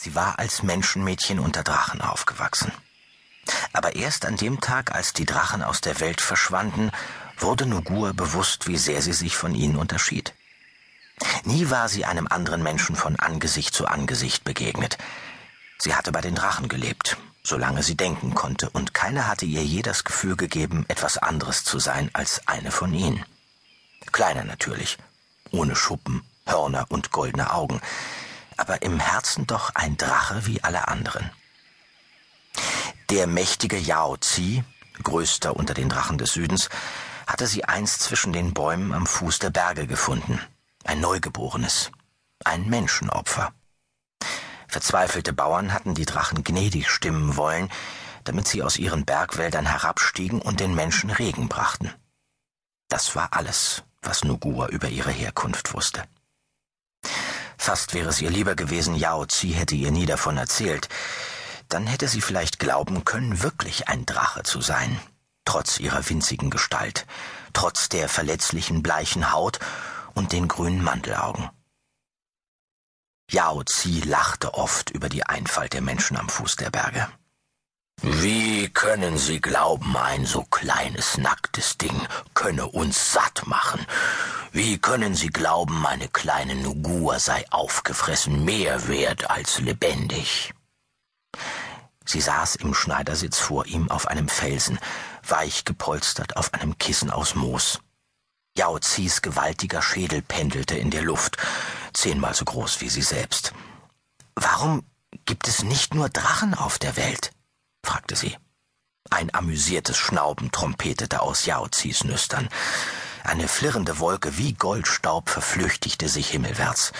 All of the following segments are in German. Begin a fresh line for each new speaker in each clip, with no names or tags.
Sie war als Menschenmädchen unter Drachen aufgewachsen. Aber erst an dem Tag, als die Drachen aus der Welt verschwanden, wurde Nugur bewusst, wie sehr sie sich von ihnen unterschied. Nie war sie einem anderen Menschen von Angesicht zu Angesicht begegnet. Sie hatte bei den Drachen gelebt, solange sie denken konnte, und keiner hatte ihr je das Gefühl gegeben, etwas anderes zu sein als eine von ihnen. Kleiner natürlich, ohne Schuppen, Hörner und goldene Augen, aber im Herzen doch ein Drache wie alle anderen. Der mächtige Yao Zi, größter unter den Drachen des Südens, hatte sie einst zwischen den Bäumen am Fuß der Berge gefunden. Ein Neugeborenes, ein Menschenopfer. Verzweifelte Bauern hatten die Drachen gnädig stimmen wollen, damit sie aus ihren Bergwäldern herabstiegen und den Menschen Regen brachten. Das war alles, was Nugua über ihre Herkunft wusste. Fast wäre es ihr lieber gewesen, Yao Zi hätte ihr nie davon erzählt. Dann hätte sie vielleicht glauben können, wirklich ein Drache zu sein, trotz ihrer winzigen Gestalt, trotz der verletzlichen bleichen Haut und den grünen Mantelaugen. Yao Zi lachte oft über die Einfalt der Menschen am Fuß der Berge. Wie können Sie glauben, ein so kleines, nacktes Ding könne uns satt machen? Wie können Sie glauben, meine kleine Nugua sei aufgefressen mehr wert als lebendig? Sie saß im Schneidersitz vor ihm auf einem Felsen, weich gepolstert auf einem Kissen aus Moos. Yao Zis gewaltiger Schädel pendelte in der Luft, zehnmal so groß wie sie selbst. Warum gibt es nicht nur Drachen auf der Welt? Fragte sie. Ein amüsiertes Schnauben trompetete aus Yaozis Nüstern. Eine flirrende Wolke wie Goldstaub verflüchtigte sich himmelwärts.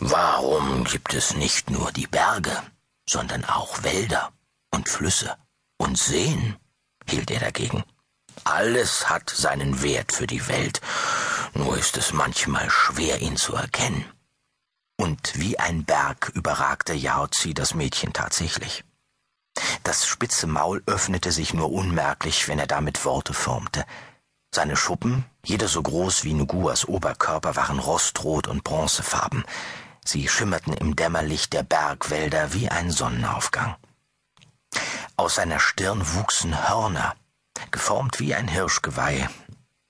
Warum gibt es nicht nur die Berge, sondern auch Wälder und Flüsse und Seen? hielt er dagegen. Alles hat seinen Wert für die Welt, nur ist es manchmal schwer, ihn zu erkennen. Und wie ein Berg überragte Yaozi das Mädchen tatsächlich. Das spitze Maul öffnete sich nur unmerklich, wenn er damit Worte formte. Seine Schuppen, jeder so groß wie Nuguas Oberkörper, waren rostrot und bronzefarben. Sie schimmerten im Dämmerlicht der Bergwälder wie ein Sonnenaufgang. Aus seiner Stirn wuchsen Hörner, geformt wie ein Hirschgeweih,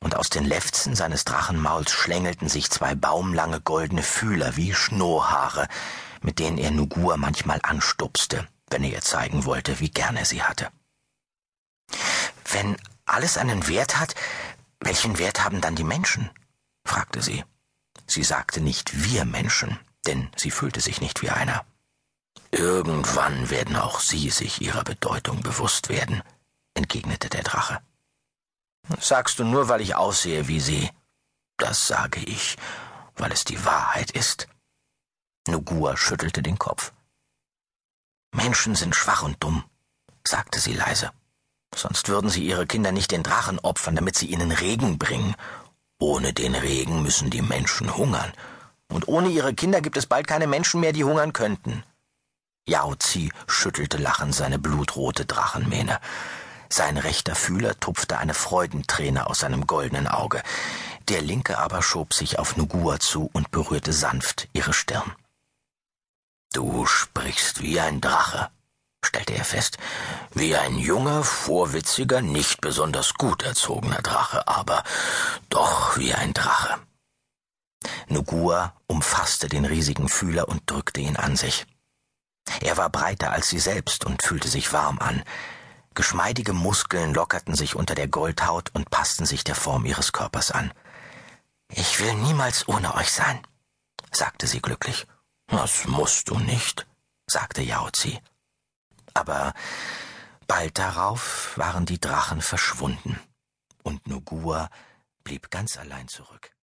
und aus den Lefzen seines Drachenmauls schlängelten sich zwei baumlange goldene Fühler wie Schnurrhaare, mit denen er Nugua manchmal anstupste wenn er ihr zeigen wollte, wie gern er sie hatte. Wenn alles einen Wert hat, welchen Wert haben dann die Menschen? fragte sie. Sie sagte nicht wir Menschen, denn sie fühlte sich nicht wie einer. Irgendwann werden auch sie sich ihrer Bedeutung bewusst werden, entgegnete der Drache. Sagst du nur, weil ich aussehe wie sie? Das sage ich, weil es die Wahrheit ist. Nugua schüttelte den Kopf. Menschen sind schwach und dumm, sagte sie leise. Sonst würden sie ihre Kinder nicht den Drachen opfern, damit sie ihnen Regen bringen. Ohne den Regen müssen die Menschen hungern. Und ohne ihre Kinder gibt es bald keine Menschen mehr, die hungern könnten. Yao Zi schüttelte lachend seine blutrote Drachenmähne. Sein rechter Fühler tupfte eine Freudenträne aus seinem goldenen Auge. Der linke aber schob sich auf Nugua zu und berührte sanft ihre Stirn. Du sprichst wie ein Drache, stellte er fest, wie ein junger, vorwitziger, nicht besonders gut erzogener Drache, aber doch wie ein Drache. Nugua umfasste den riesigen Fühler und drückte ihn an sich. Er war breiter als sie selbst und fühlte sich warm an. Geschmeidige Muskeln lockerten sich unter der Goldhaut und passten sich der Form ihres Körpers an. Ich will niemals ohne euch sein, sagte sie glücklich. Das musst du nicht, sagte Yaozi. Aber bald darauf waren die Drachen verschwunden, und Nugua blieb ganz allein zurück.